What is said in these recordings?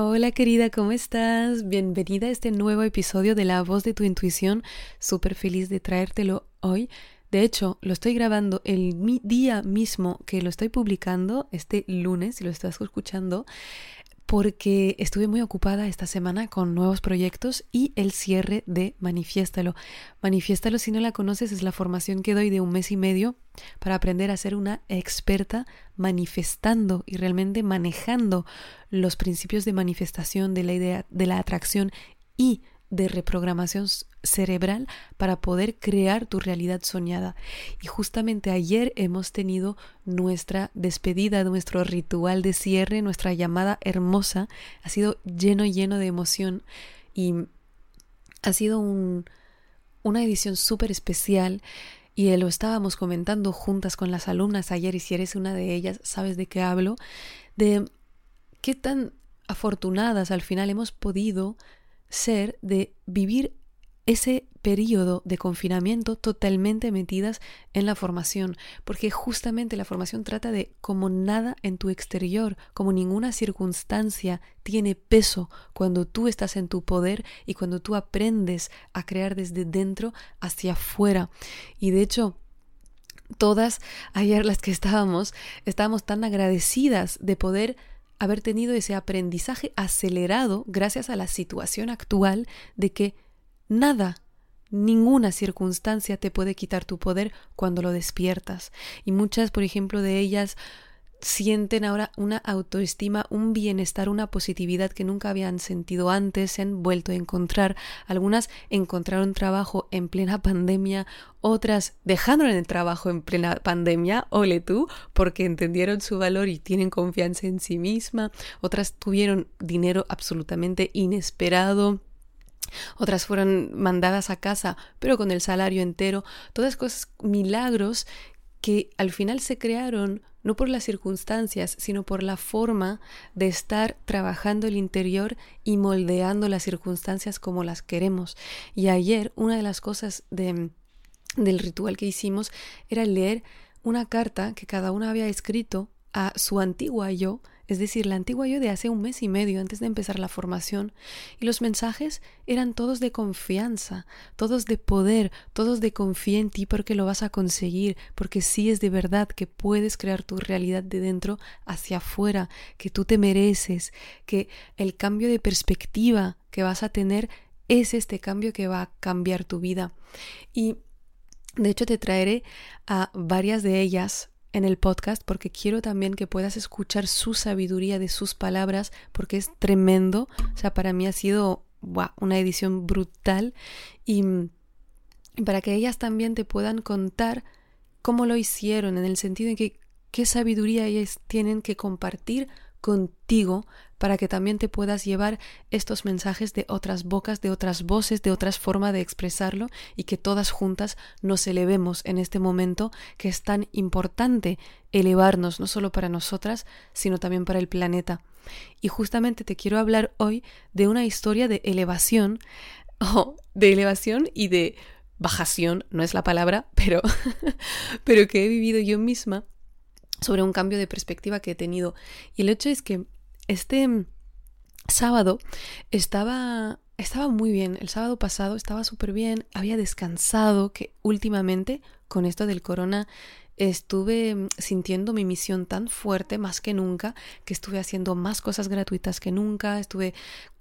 Hola querida, ¿cómo estás? Bienvenida a este nuevo episodio de La voz de tu intuición. Súper feliz de traértelo hoy. De hecho, lo estoy grabando el día mismo que lo estoy publicando, este lunes, si lo estás escuchando, porque estuve muy ocupada esta semana con nuevos proyectos y el cierre de Manifiéstalo. Manifiéstalo, si no la conoces, es la formación que doy de un mes y medio para aprender a ser una experta manifestando y realmente manejando los principios de manifestación de la idea de la atracción y de reprogramación cerebral para poder crear tu realidad soñada. Y justamente ayer hemos tenido nuestra despedida, nuestro ritual de cierre, nuestra llamada hermosa. Ha sido lleno, lleno de emoción y ha sido un, una edición súper especial. Y lo estábamos comentando juntas con las alumnas ayer y si eres una de ellas, sabes de qué hablo, de qué tan afortunadas al final hemos podido ser de vivir ese periodo de confinamiento totalmente metidas en la formación, porque justamente la formación trata de como nada en tu exterior, como ninguna circunstancia tiene peso cuando tú estás en tu poder y cuando tú aprendes a crear desde dentro hacia afuera. Y de hecho, todas ayer las que estábamos, estábamos tan agradecidas de poder haber tenido ese aprendizaje acelerado gracias a la situación actual de que nada, ninguna circunstancia te puede quitar tu poder cuando lo despiertas. Y muchas, por ejemplo, de ellas sienten ahora una autoestima, un bienestar, una positividad que nunca habían sentido antes, se han vuelto a encontrar. Algunas encontraron trabajo en plena pandemia, otras dejaron el trabajo en plena pandemia, ole tú, porque entendieron su valor y tienen confianza en sí misma, otras tuvieron dinero absolutamente inesperado. Otras fueron mandadas a casa, pero con el salario entero. Todas cosas, milagros que al final se crearon no por las circunstancias, sino por la forma de estar trabajando el interior y moldeando las circunstancias como las queremos. Y ayer una de las cosas de, del ritual que hicimos era leer una carta que cada una había escrito a su antigua yo es decir, la antigua yo de hace un mes y medio antes de empezar la formación, y los mensajes eran todos de confianza, todos de poder, todos de confía en ti porque lo vas a conseguir, porque sí es de verdad que puedes crear tu realidad de dentro hacia afuera, que tú te mereces, que el cambio de perspectiva que vas a tener es este cambio que va a cambiar tu vida. Y de hecho te traeré a varias de ellas en el podcast porque quiero también que puedas escuchar su sabiduría de sus palabras porque es tremendo. O sea, para mí ha sido una edición brutal y, para que ellas también te puedan contar cómo lo hicieron en el sentido de que qué sabiduría ellas tienen que compartir contigo para que también te puedas llevar estos mensajes de otras bocas, de otras voces, de otras formas de expresarlo y que todas juntas nos elevemos en este momento que es tan importante elevarnos, no solo para nosotras, sino también para el planeta. Y justamente te quiero hablar hoy de una historia de elevación, o de elevación y de bajación, no es la palabra, pero, pero que he vivido yo misma sobre un cambio de perspectiva que he tenido. Y el hecho es que este sábado estaba estaba muy bien. El sábado pasado estaba súper bien. Había descansado, que últimamente con esto del corona estuve sintiendo mi misión tan fuerte más que nunca, que estuve haciendo más cosas gratuitas que nunca, estuve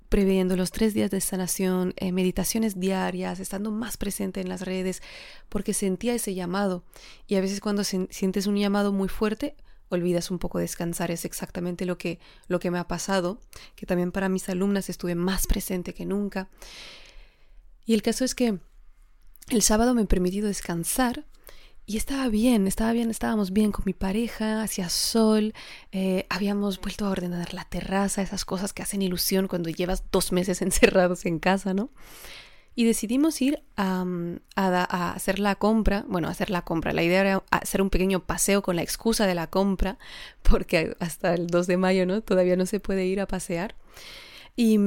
previendo los tres días de sanación, eh, meditaciones diarias, estando más presente en las redes, porque sentía ese llamado. Y a veces cuando sientes un llamado muy fuerte, olvidas un poco descansar. Es exactamente lo que, lo que me ha pasado, que también para mis alumnas estuve más presente que nunca. Y el caso es que el sábado me he permitido descansar y estaba bien, estaba bien, estábamos bien con mi pareja, hacía sol, eh, habíamos vuelto a ordenar la terraza, esas cosas que hacen ilusión cuando llevas dos meses encerrados en casa, ¿no? Y decidimos ir a, a, hacer la compra, bueno, hacer la compra, la idea era hacer un pequeño paseo con la excusa de la compra, porque hasta el 2 de mayo, ¿no? Todavía no se puede ir a pasear. Y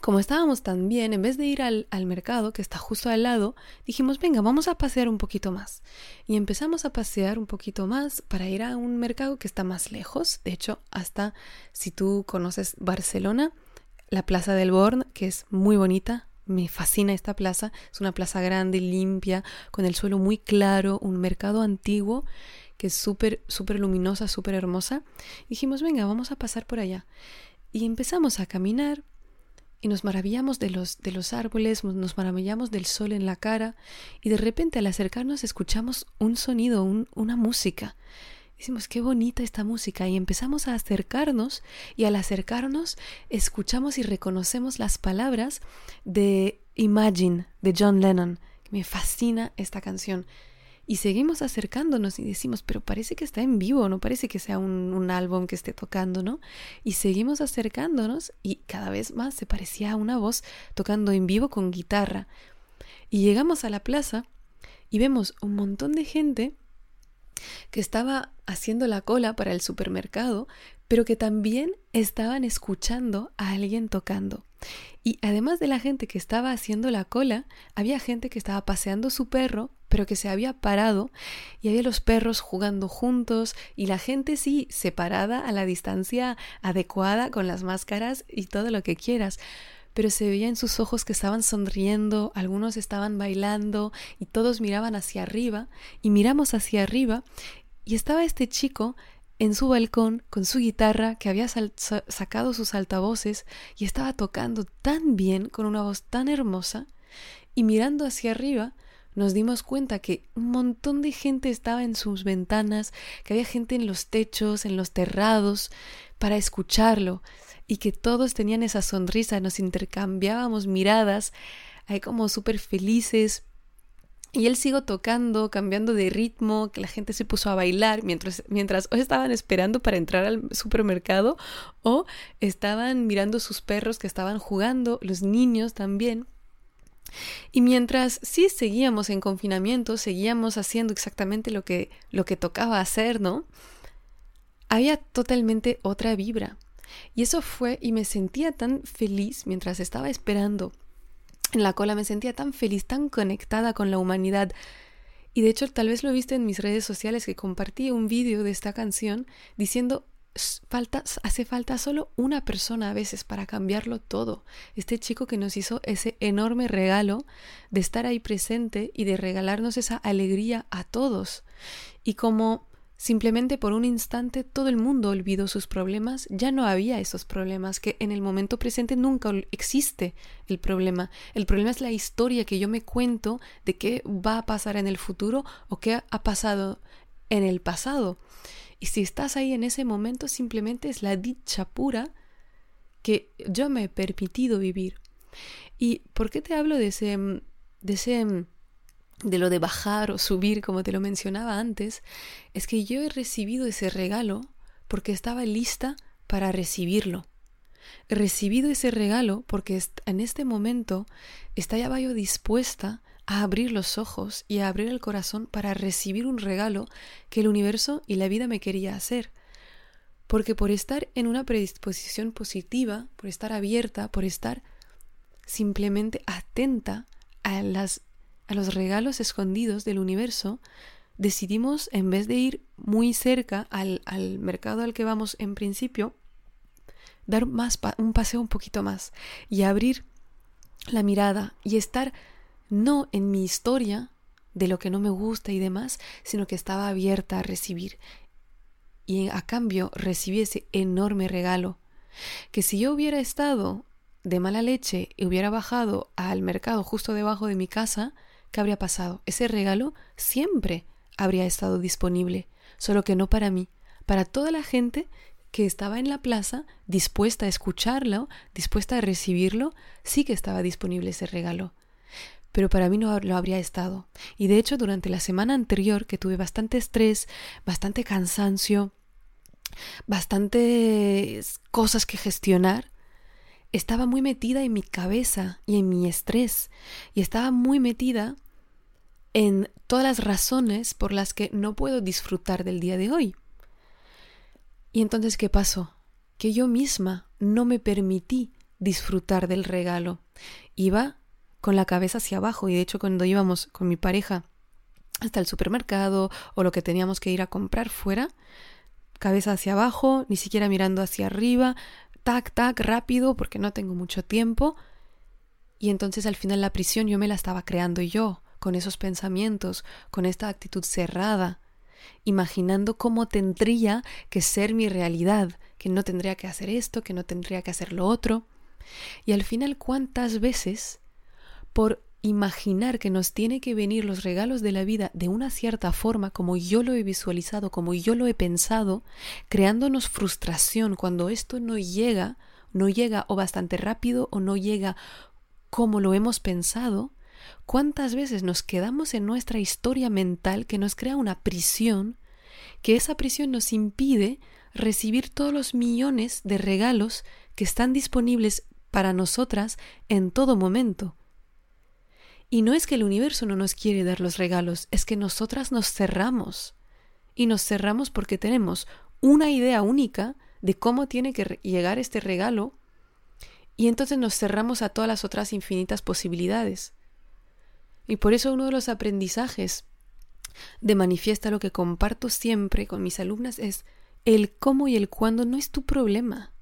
como estábamos tan bien, en vez de ir al, mercado, que está justo al lado, dijimos, venga, vamos a pasear un poquito más. Y empezamos a pasear un poquito más para ir a un mercado que está más lejos. De hecho, hasta si tú conoces Barcelona, la Plaza del Born, que es muy bonita, me fascina esta plaza. Es una plaza grande, limpia, con el suelo muy claro, un mercado antiguo que es súper, súper luminosa, súper hermosa. Dijimos, venga, vamos a pasar por allá. Y empezamos a caminar y nos maravillamos de los, de los árboles, nos maravillamos del sol en la cara y de repente al acercarnos escuchamos un sonido, una música. Decimos, qué bonita esta música y empezamos a acercarnos y al acercarnos escuchamos y reconocemos las palabras de Imagine de John Lennon. Me fascina esta canción. Y seguimos acercándonos y decimos, pero parece que está en vivo, no parece que sea un, álbum que esté tocando, ¿no? Y seguimos acercándonos y cada vez más se parecía a una voz tocando en vivo con guitarra. Y llegamos a la plaza y vemos un montón de gente que estaba haciendo la cola para el supermercado, pero que también estaban escuchando a alguien tocando. Y además de la gente que estaba haciendo la cola, había gente que estaba paseando su perro pero que se había parado y había los perros jugando juntos y la gente sí separada a la distancia adecuada con las máscaras y todo lo que quieras. Pero se veía en sus ojos que estaban sonriendo, algunos estaban bailando y todos miraban hacia arriba y miramos hacia arriba y estaba este chico en su balcón con su guitarra que había sacado sus altavoces y estaba tocando tan bien con una voz tan hermosa y mirando hacia arriba nos dimos cuenta que un montón de gente estaba en sus ventanas, que había gente en los techos, en los terrados, para escucharlo, y que todos tenían esa sonrisa, nos intercambiábamos miradas, ahí como súper felices. Y él siguió tocando, cambiando de ritmo, que la gente se puso a bailar mientras, mientras o estaban esperando para entrar al supermercado o estaban mirando sus perros que estaban jugando, los niños también. Y mientras sí seguíamos en confinamiento, seguíamos haciendo exactamente lo que, lo que tocaba hacer, ¿no? Había totalmente otra vibra. Y eso fue, y me sentía tan feliz mientras estaba esperando en la cola, me sentía tan feliz, tan conectada con la humanidad. Y de hecho, tal vez lo viste en mis redes sociales que compartí un vídeo de esta canción diciendo falta, hace falta solo una persona a veces para cambiarlo todo. Este chico que nos hizo ese enorme regalo de estar ahí presente y de regalarnos esa alegría a todos. Y como simplemente por un instante todo el mundo olvidó sus problemas, ya no había esos problemas, que en el momento presente nunca existe el problema. El problema es la historia que yo me cuento de qué va a pasar en el futuro o qué ha pasado en el pasado. Y si estás ahí en ese momento, simplemente es la dicha pura que yo me he permitido vivir. ¿Y por qué te hablo de ese, de ese, de lo de bajar o subir, como te lo mencionaba antes? Es que yo he recibido ese regalo porque estaba lista para recibirlo. He recibido ese regalo porque en este momento estaba yo dispuesta a abrir los ojos y a abrir el corazón para recibir un regalo que el universo y la vida me quería hacer. Porque por estar en una predisposición positiva, por estar abierta, por estar simplemente atenta a, las, a los regalos escondidos del universo, decidimos, en vez de ir muy cerca al, al mercado al que vamos en principio, dar más un paseo un poquito más y abrir la mirada y estar no en mi historia de lo que no me gusta y demás, sino que estaba abierta a recibir. Y a cambio recibí ese enorme regalo, que si yo hubiera estado de mala leche y hubiera bajado al mercado justo debajo de mi casa, ¿qué habría pasado? Ese regalo siempre habría estado disponible, solo que no para mí, para toda la gente que estaba en la plaza dispuesta a escucharlo, dispuesta a recibirlo, sí que estaba disponible ese regalo. pero para mí no lo habría estado. Y de hecho, durante la semana anterior, que tuve bastante estrés, bastante cansancio, bastantes cosas que gestionar, estaba muy metida en mi cabeza y en mi estrés, y estaba muy metida en todas las razones por las que no puedo disfrutar del día de hoy. Y entonces, ¿qué pasó? Que yo misma no me permití disfrutar del regalo. Iba con la cabeza hacia abajo y de hecho cuando íbamos con mi pareja hasta el supermercado o lo que teníamos que ir a comprar fuera, cabeza hacia abajo, ni siquiera mirando hacia arriba, tac, tac, rápido porque no tengo mucho tiempo. Y entonces al final la prisión yo me la estaba creando yo, con esos pensamientos, con esta actitud cerrada, imaginando cómo tendría que ser mi realidad, que no tendría que hacer esto, que no tendría que hacer lo otro. Y al final, ¿cuántas veces, por imaginar que nos tiene que venir los regalos de la vida de una cierta forma, como yo lo he visualizado, como yo lo he pensado, creándonos frustración cuando esto no llega, no llega o bastante rápido o no llega como lo hemos pensado, ¿Cuántas veces nos quedamos en nuestra historia mental que nos crea una prisión, que esa prisión nos impide recibir todos los millones de regalos que están disponibles para nosotras en todo momento? Y no es que el universo no nos quiere dar los regalos, es que nosotras nos cerramos. Y nos cerramos porque tenemos una idea única de cómo tiene que llegar este regalo y entonces nos cerramos a todas las otras infinitas posibilidades. Y por eso uno de los aprendizajes de manifiesta lo que comparto siempre con mis alumnas es el cómo y el cuándo no es tu problema.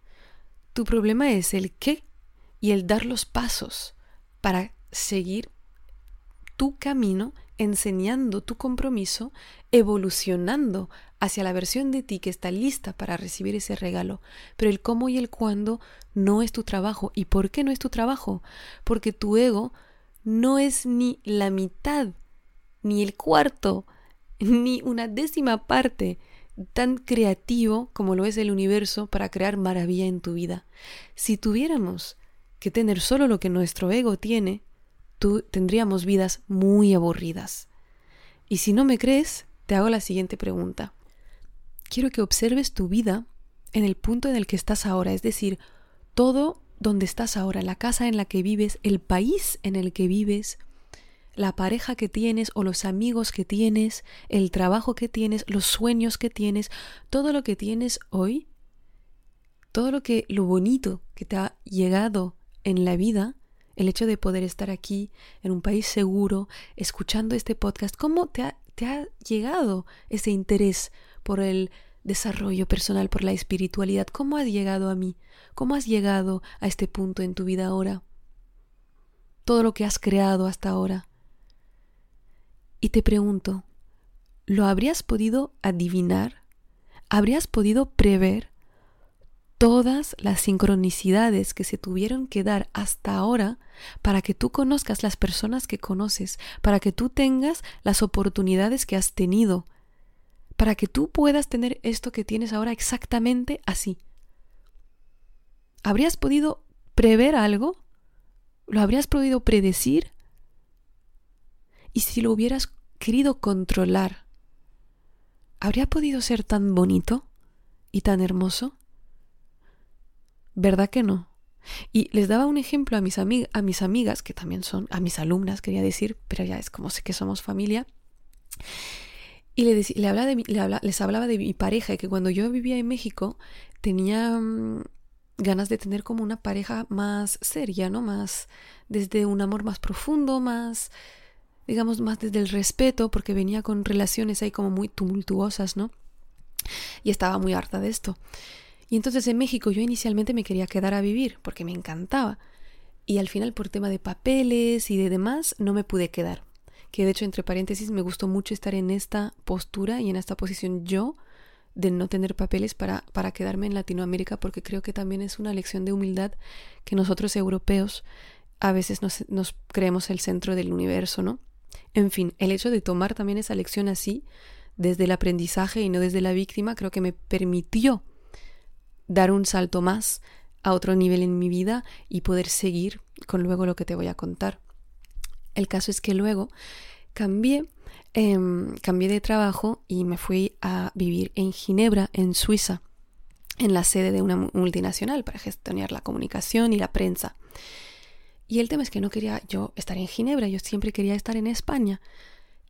Tu problema es el qué y el dar los pasos para seguir tu camino, enseñando tu compromiso, evolucionando hacia la versión de ti que está lista para recibir ese regalo. Pero el cómo y el cuándo no es tu trabajo. ¿Y por qué no es tu trabajo? Porque tu ego no es ni la mitad, ni el cuarto, ni una décima parte tan creativo como lo es el universo para crear maravilla en tu vida. Si tuviéramos que tener solo lo que nuestro ego tiene, tú tendríamos vidas muy aburridas. Y si no me crees, te hago la siguiente pregunta. Quiero que observes tu vida en el punto en el que estás ahora, es decir, todo donde estás ahora, la casa en la que vives, el país en el que vives, la pareja que tienes o los amigos que tienes, el trabajo que tienes, los sueños que tienes, todo lo que tienes hoy, todo lo que lo bonito que te ha llegado en la vida, el hecho de poder estar aquí en un país seguro, escuchando este podcast, ¿cómo te ha, te ha llegado ese interés por el desarrollo personal, por la espiritualidad. ¿Cómo has llegado a mí? ¿Cómo has llegado a este punto en tu vida ahora? Todo lo que has creado hasta ahora. Y te pregunto, ¿lo habrías podido adivinar? ¿Habrías podido prever todas las sincronicidades que se tuvieron que dar hasta ahora para que tú conozcas las personas que conoces, para que tú tengas las oportunidades que has tenido, para que tú puedas tener esto que tienes ahora exactamente así. ¿Habrías podido prever algo? ¿Lo habrías podido predecir? Y si lo hubieras querido controlar, ¿habría podido ser tan bonito y tan hermoso? ¿Verdad que no? Y les daba un ejemplo a mis, a mis amigas, que también son, a mis alumnas, quería decir, pero ya es como sé que somos familia. Y le, le, hablaba de le les hablaba de mi pareja y que cuando yo vivía en México tenía mm, ganas de tener como una pareja más seria, ¿no? Más desde un amor más profundo, más, digamos, más desde el respeto, porque venía con relaciones ahí como muy tumultuosas, ¿no? Y estaba muy harta de esto. Y entonces en México yo inicialmente me quería quedar a vivir porque me encantaba. Y al final por tema de papeles y de demás no me pude quedar que de hecho entre paréntesis me gustó mucho estar en esta postura y en esta posición yo de no tener papeles para, para quedarme en Latinoamérica porque creo que también es una lección de humildad que nosotros europeos a veces nos, nos creemos el centro del universo, ¿no? En fin, el hecho de tomar también esa lección así, desde el aprendizaje y no desde la víctima, creo que me permitió dar un salto más a otro nivel en mi vida y poder seguir con luego lo que te voy a contar. El caso es que luego cambié, em, cambié de trabajo y me fui a vivir en Ginebra, en Suiza, en la sede de una multinacional para gestionar la comunicación y la prensa. Y el tema es que no quería yo estar en Ginebra, yo siempre quería estar en España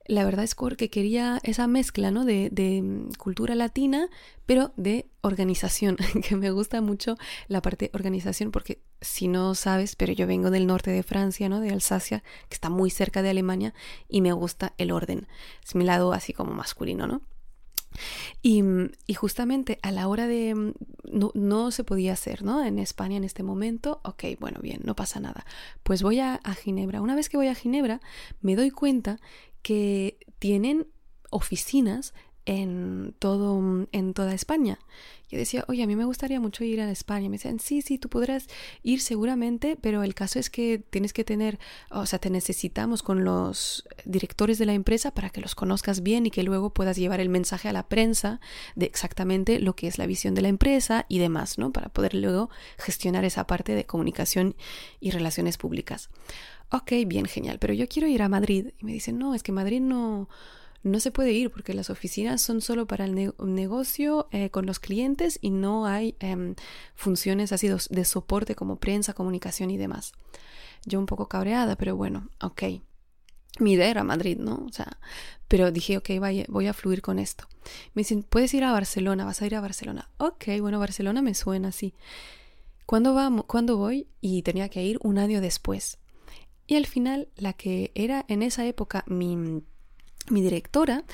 la verdad es que quería esa mezcla ¿no? de, de, mm, cultura latina, pero de organización, que me gusta mucho la parte organización, porque si no sabes, pero yo vengo del norte de Francia, ¿no? de Alsacia, que está muy cerca de Alemania, y me gusta el orden. Es mi lado así como masculino, ¿no? Y, mm, y, justamente a la hora de... Mm, no, no, se podía hacer, ¿no? En España en este momento, ok, bueno, bien, no pasa nada. Pues voy a Ginebra. Una vez que voy a Ginebra, me doy cuenta que tienen oficinas en todo en toda España. Yo decía, oye, a mí me gustaría mucho ir a España. Me decían, sí, sí, tú podrás ir seguramente, pero el caso es que tienes que tener, o sea, te necesitamos con los directores de la empresa para que los conozcas bien y que luego puedas llevar el mensaje a la prensa de exactamente lo que es la visión de la empresa y demás, ¿no? Para poder luego gestionar esa parte de comunicación y relaciones públicas ok, bien, genial, pero yo quiero ir a Madrid. Y me dicen, no, es que Madrid no, no se puede ir porque las oficinas son solo para el negocio eh, con los clientes y no hay em, funciones así de soporte como prensa, comunicación y demás. Yo un poco cabreada, pero bueno, ok. Mi idea era Madrid, ¿no? O sea, pero dije, ok, vaya, voy a fluir con esto. Me dicen, puedes ir a Barcelona, vas a ir a Barcelona. Ok, bueno, Barcelona me suena así. ¿Cuándo, ¿Cuándo voy? Y tenía que ir un año después. Y al final, la que era en esa época mi, mi directora,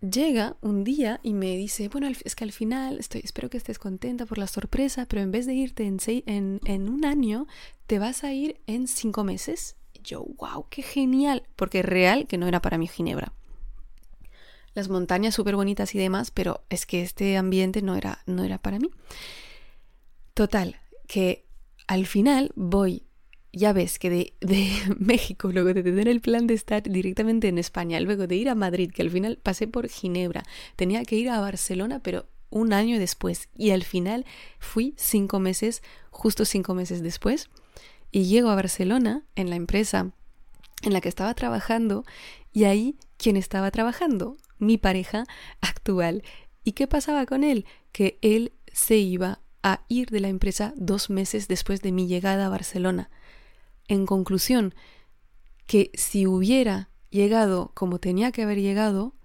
llega un día y me dice, bueno, es que al final estoy, espero que estés contenta por la sorpresa, pero en vez de irte en, un año, te vas a ir en cinco meses. Y yo, wow, qué genial, porque real que no era para mí Ginebra. Las montañas súper bonitas y demás, pero es que este ambiente no era, no era para mí. Total, que al final voy ya ves que de, México, luego de tener el plan de estar directamente en España, luego de ir a Madrid, que al final pasé por Ginebra, tenía que ir a Barcelona, pero un año después, y al final fui cinco meses, justo cinco meses después, y llego a Barcelona en la empresa en la que estaba trabajando, y ahí, ¿quién estaba trabajando? Mi pareja actual. ¿Y qué pasaba con él? Que él se iba a ir de la empresa dos meses después de mi llegada a Barcelona. En conclusión, que si hubiera llegado como tenía que haber llegado,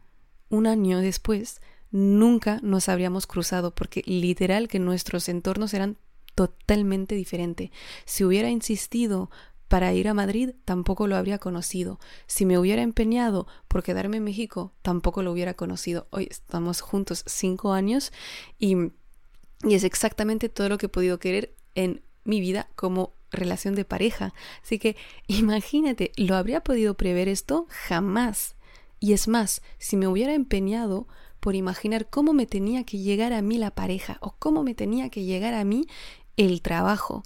un año después, nunca nos habríamos cruzado, porque literal que nuestros entornos eran totalmente diferentes. Si hubiera insistido para ir a Madrid, tampoco lo habría conocido. Si me hubiera empeñado por quedarme en México, tampoco lo hubiera conocido. Hoy estamos juntos cinco años y, y es exactamente todo lo que he podido querer en mi vida como relación de pareja. Así que imagínate, ¿lo habría podido prever esto? Jamás. Y es más, si me hubiera empeñado por imaginar cómo me tenía que llegar a mí la pareja o cómo me tenía que llegar a mí el trabajo,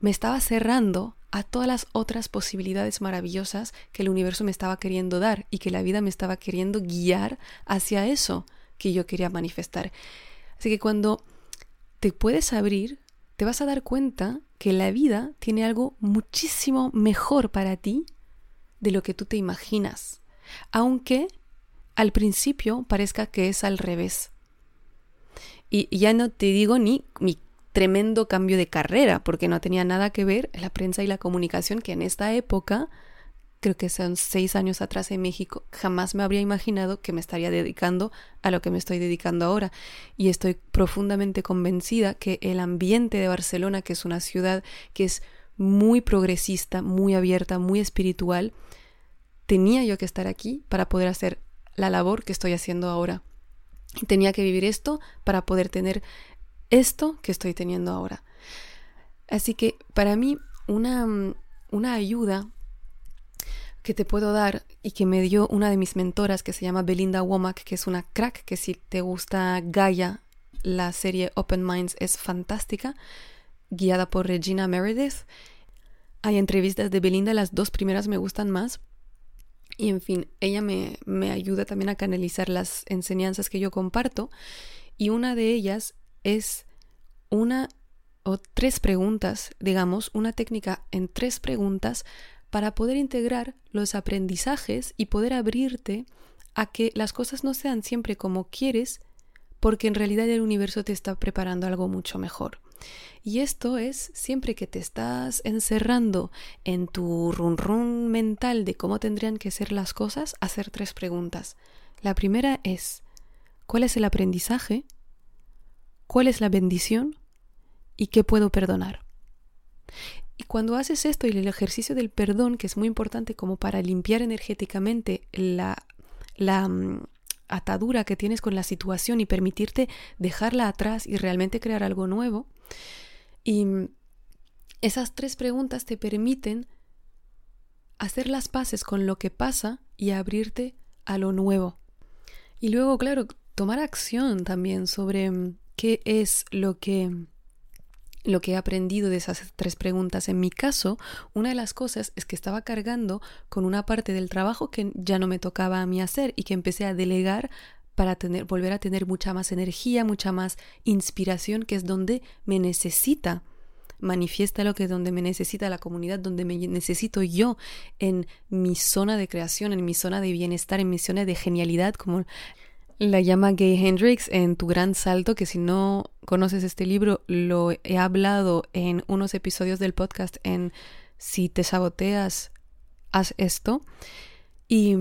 me estaba cerrando a todas las otras posibilidades maravillosas que el universo me estaba queriendo dar y que la vida me estaba queriendo guiar hacia eso que yo quería manifestar. Así que cuando te puedes abrir te vas a dar cuenta que la vida tiene algo muchísimo mejor para ti de lo que tú te imaginas, aunque al principio parezca que es al revés. Y ya no te digo ni mi tremendo cambio de carrera, porque no tenía nada que ver la prensa y la comunicación, que en esta época creo que son seis años atrás en México, jamás me habría imaginado que me estaría dedicando a lo que me estoy dedicando ahora. Y estoy profundamente convencida que el ambiente de Barcelona, que es una ciudad que es muy progresista, muy abierta, muy espiritual, tenía yo que estar aquí para poder hacer la labor que estoy haciendo ahora. Tenía que vivir esto para poder tener esto que estoy teniendo ahora. Así que para mí una, una ayuda que te puedo dar y que me dio una de mis mentoras que se llama Belinda Womack, que es una crack, que si te gusta Gaia, la serie Open Minds es fantástica, guiada por Regina Meredith. Hay entrevistas de Belinda, las dos primeras me gustan más. Y en fin, ella me, me ayuda también a canalizar las enseñanzas que yo comparto. Y una de ellas es una o tres preguntas, digamos, una técnica en tres preguntas para poder integrar los aprendizajes y poder abrirte a que las cosas no sean siempre como quieres, porque en realidad el universo te está preparando algo mucho mejor. Y esto es siempre que te estás encerrando en tu run run mental de cómo tendrían que ser las cosas, hacer tres preguntas. La primera es, ¿cuál es el aprendizaje? ¿Cuál es la bendición? ¿Y qué puedo perdonar? Y cuando haces esto y el ejercicio del perdón, que es muy importante como para limpiar energéticamente la, la mm, atadura que tienes con la situación y permitirte dejarla atrás y realmente crear algo nuevo, y mm, esas tres preguntas te permiten hacer las paces con lo que pasa y abrirte a lo nuevo. Y luego, claro, tomar acción también sobre mm, qué es lo que lo que he aprendido de esas tres preguntas. En mi caso, una de las cosas es que estaba cargando con una parte del trabajo que ya no me tocaba a mí hacer y que empecé a delegar para tener, volver a tener mucha más energía, mucha más inspiración, que es donde me necesita. Manifiesta lo que es donde me necesita la comunidad, donde me necesito yo en mi zona de creación, en mi zona de bienestar, en mi zona de genialidad, como la llama Gay Hendrix en Tu Gran Salto, que si no conoces este libro, lo he hablado en unos episodios del podcast en Si te saboteas, haz esto. Y,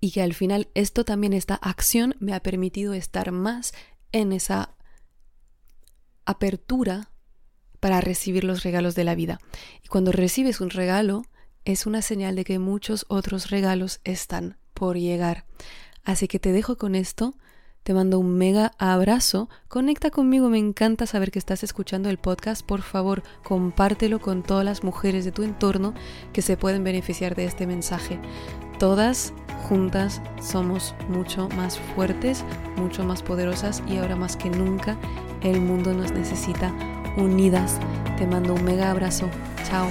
y que al final esto también, esta acción, me ha permitido estar más en esa apertura para recibir los regalos de la vida. Y cuando recibes un regalo, es una señal de que muchos otros regalos están por llegar. Así que te dejo con esto. Te mando un mega abrazo. Conecta conmigo, me encanta saber que estás escuchando el podcast. Por favor, compártelo con todas las mujeres de tu entorno que se pueden beneficiar de este mensaje. Todas juntas somos mucho más fuertes, mucho más poderosas y ahora más que nunca el mundo nos necesita unidas. Te mando un mega abrazo. Chao.